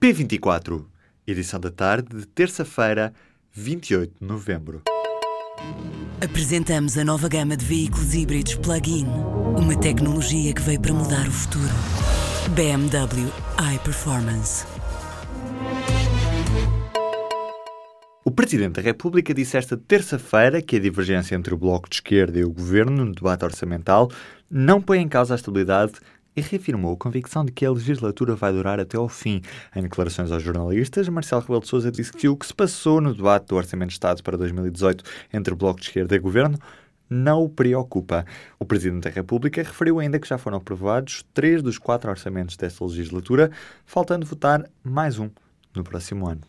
P24, edição da tarde de terça-feira, 28 de novembro. Apresentamos a nova gama de veículos híbridos plug-in. Uma tecnologia que veio para mudar o futuro. BMW iPerformance. O Presidente da República disse esta terça-feira que a divergência entre o Bloco de Esquerda e o Governo no debate orçamental não põe em causa a estabilidade e reafirmou a convicção de que a legislatura vai durar até ao fim. Em declarações aos jornalistas, Marcelo Rebelo de Sousa disse que o que se passou no debate do Orçamento de Estado para 2018 entre o Bloco de Esquerda e Governo não o preocupa. O Presidente da República referiu ainda que já foram aprovados três dos quatro orçamentos desta legislatura, faltando votar mais um no próximo ano.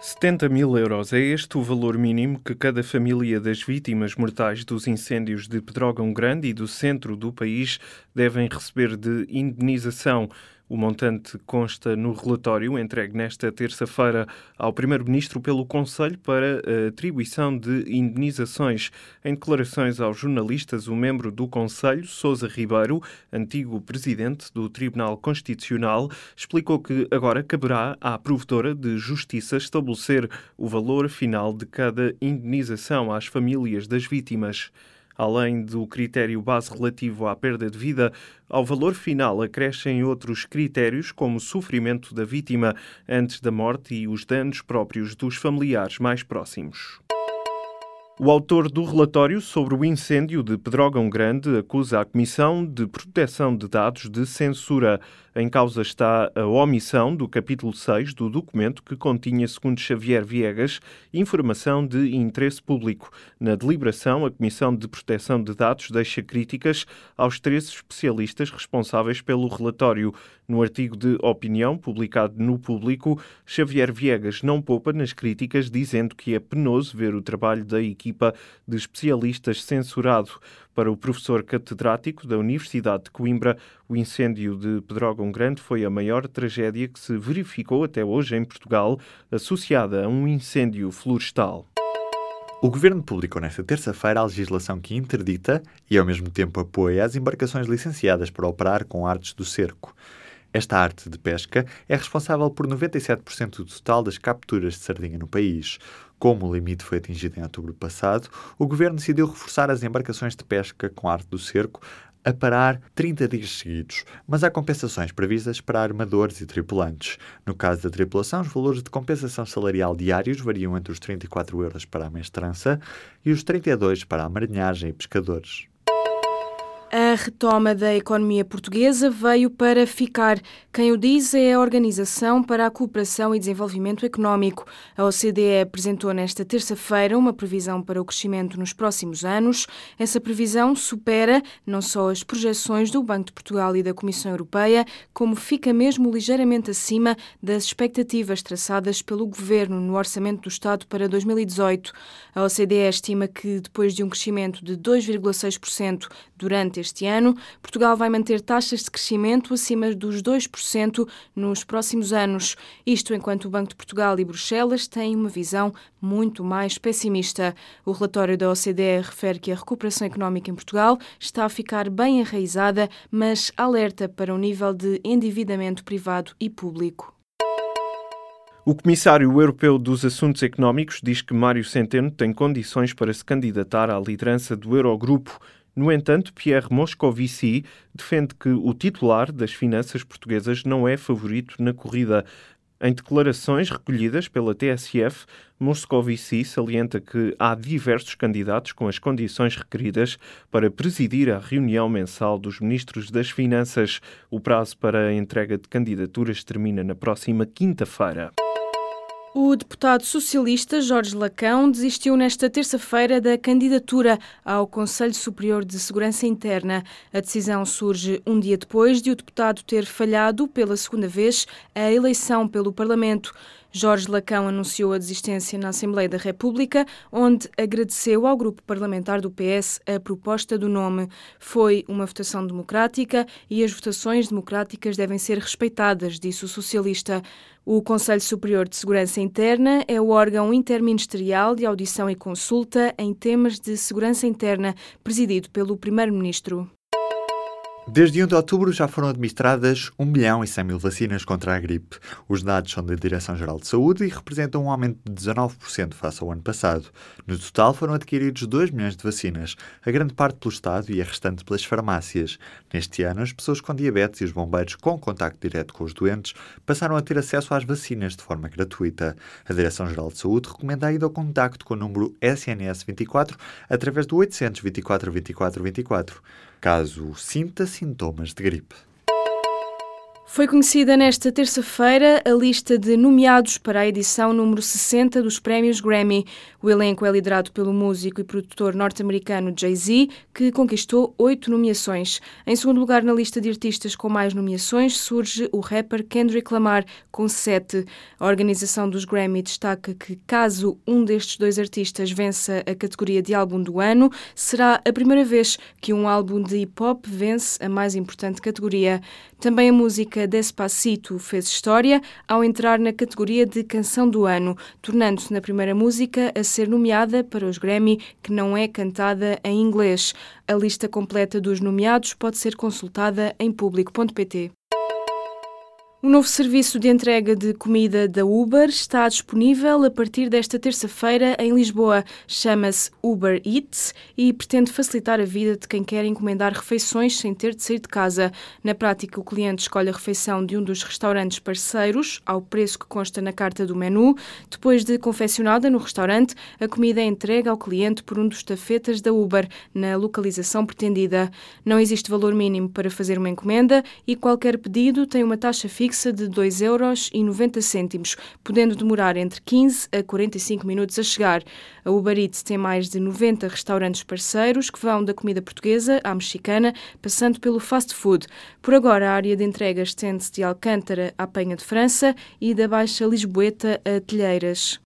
70 mil euros é este o valor mínimo que cada família das vítimas mortais dos incêndios de Pedrógão Grande e do centro do país devem receber de indenização. O montante consta no relatório entregue nesta terça-feira ao Primeiro-Ministro pelo Conselho para a atribuição de indenizações. Em declarações aos jornalistas, o membro do Conselho, Sousa Ribeiro, antigo presidente do Tribunal Constitucional, explicou que agora caberá à provedora de justiça estabelecer o valor final de cada indenização às famílias das vítimas. Além do critério base relativo à perda de vida, ao valor final acrescem outros critérios, como o sofrimento da vítima antes da morte e os danos próprios dos familiares mais próximos. O autor do relatório sobre o incêndio de Pedrógão Grande acusa a Comissão de Proteção de Dados de censura. Em causa está a omissão do capítulo 6 do documento que continha, segundo Xavier Viegas, informação de interesse público. Na deliberação, a Comissão de Proteção de Dados deixa críticas aos três especialistas responsáveis pelo relatório. No artigo de opinião publicado no Público, Xavier Viegas não poupa nas críticas, dizendo que é penoso ver o trabalho da equipa de especialistas censurado. Para o professor catedrático da Universidade de Coimbra, o incêndio de Pedrógão Grande foi a maior tragédia que se verificou até hoje em Portugal, associada a um incêndio florestal. O Governo publicou nesta terça-feira a legislação que interdita e, ao mesmo tempo, apoia as embarcações licenciadas para operar com artes do cerco. Esta arte de pesca é responsável por 97% do total das capturas de sardinha no país. Como o limite foi atingido em outubro passado, o governo decidiu reforçar as embarcações de pesca com arte do cerco a parar 30 dias seguidos, mas há compensações previstas para armadores e tripulantes. No caso da tripulação, os valores de compensação salarial diários variam entre os 34 euros para a mestrança e os 32 para a marinhagem e pescadores. A retoma da economia portuguesa veio para ficar. Quem o diz é a Organização para a Cooperação e Desenvolvimento Económico. A OCDE apresentou nesta terça-feira uma previsão para o crescimento nos próximos anos. Essa previsão supera não só as projeções do Banco de Portugal e da Comissão Europeia, como fica mesmo ligeiramente acima das expectativas traçadas pelo Governo no Orçamento do Estado para 2018. A OCDE estima que, depois de um crescimento de 2,6% durante este ano, Portugal vai manter taxas de crescimento acima dos 2% nos próximos anos. Isto enquanto o Banco de Portugal e Bruxelas têm uma visão muito mais pessimista. O relatório da OCDE refere que a recuperação económica em Portugal está a ficar bem enraizada, mas alerta para o nível de endividamento privado e público. O Comissário Europeu dos Assuntos Económicos diz que Mário Centeno tem condições para se candidatar à liderança do Eurogrupo. No entanto, Pierre Moscovici defende que o titular das finanças portuguesas não é favorito na corrida. Em declarações recolhidas pela TSF, Moscovici salienta que há diversos candidatos com as condições requeridas para presidir a reunião mensal dos ministros das Finanças. O prazo para a entrega de candidaturas termina na próxima quinta-feira. O deputado socialista Jorge Lacão desistiu nesta terça-feira da candidatura ao Conselho Superior de Segurança Interna. A decisão surge um dia depois de o deputado ter falhado pela segunda vez a eleição pelo Parlamento. Jorge Lacão anunciou a desistência na Assembleia da República, onde agradeceu ao grupo parlamentar do PS a proposta do nome. Foi uma votação democrática e as votações democráticas devem ser respeitadas, disse o socialista. O Conselho Superior de Segurança Interna é o órgão interministerial de audição e consulta em temas de segurança interna, presidido pelo Primeiro-Ministro. Desde 1 de outubro já foram administradas 1 milhão e 100 mil vacinas contra a gripe. Os dados são da Direção-Geral de Saúde e representam um aumento de 19% face ao ano passado. No total foram adquiridos 2 milhões de vacinas, a grande parte pelo Estado e a restante pelas farmácias. Neste ano, as pessoas com diabetes e os bombeiros com contacto direto com os doentes passaram a ter acesso às vacinas de forma gratuita. A Direção-Geral de Saúde recomenda a ida ao contacto com o número SNS 24 através do 824 24 24 caso sinta sintomas de gripe. Foi conhecida nesta terça-feira a lista de nomeados para a edição número 60 dos Prémios Grammy. O elenco é liderado pelo músico e produtor norte-americano Jay-Z, que conquistou oito nomeações. Em segundo lugar na lista de artistas com mais nomeações surge o rapper Kendrick Lamar, com sete. A organização dos Grammy destaca que, caso um destes dois artistas vença a categoria de álbum do ano, será a primeira vez que um álbum de hip-hop vence a mais importante categoria. Também a música Despacito fez história ao entrar na categoria de Canção do Ano, tornando-se na primeira música a ser nomeada para os Grammy que não é cantada em inglês. A lista completa dos nomeados pode ser consultada em público.pt. O novo serviço de entrega de comida da Uber está disponível a partir desta terça-feira em Lisboa. Chama-se Uber Eats e pretende facilitar a vida de quem quer encomendar refeições sem ter de sair de casa. Na prática, o cliente escolhe a refeição de um dos restaurantes parceiros, ao preço que consta na carta do menu. Depois de confeccionada no restaurante, a comida é entregue ao cliente por um dos tafetas da Uber, na localização pretendida. Não existe valor mínimo para fazer uma encomenda e qualquer pedido tem uma taxa fixa fixa de 2,90 euros, podendo demorar entre 15 a 45 minutos a chegar. A Uber Eats tem mais de 90 restaurantes parceiros que vão da comida portuguesa à mexicana, passando pelo fast food. Por agora, a área de entrega estende-se de Alcântara à Penha de França e da Baixa Lisboeta a Telheiras.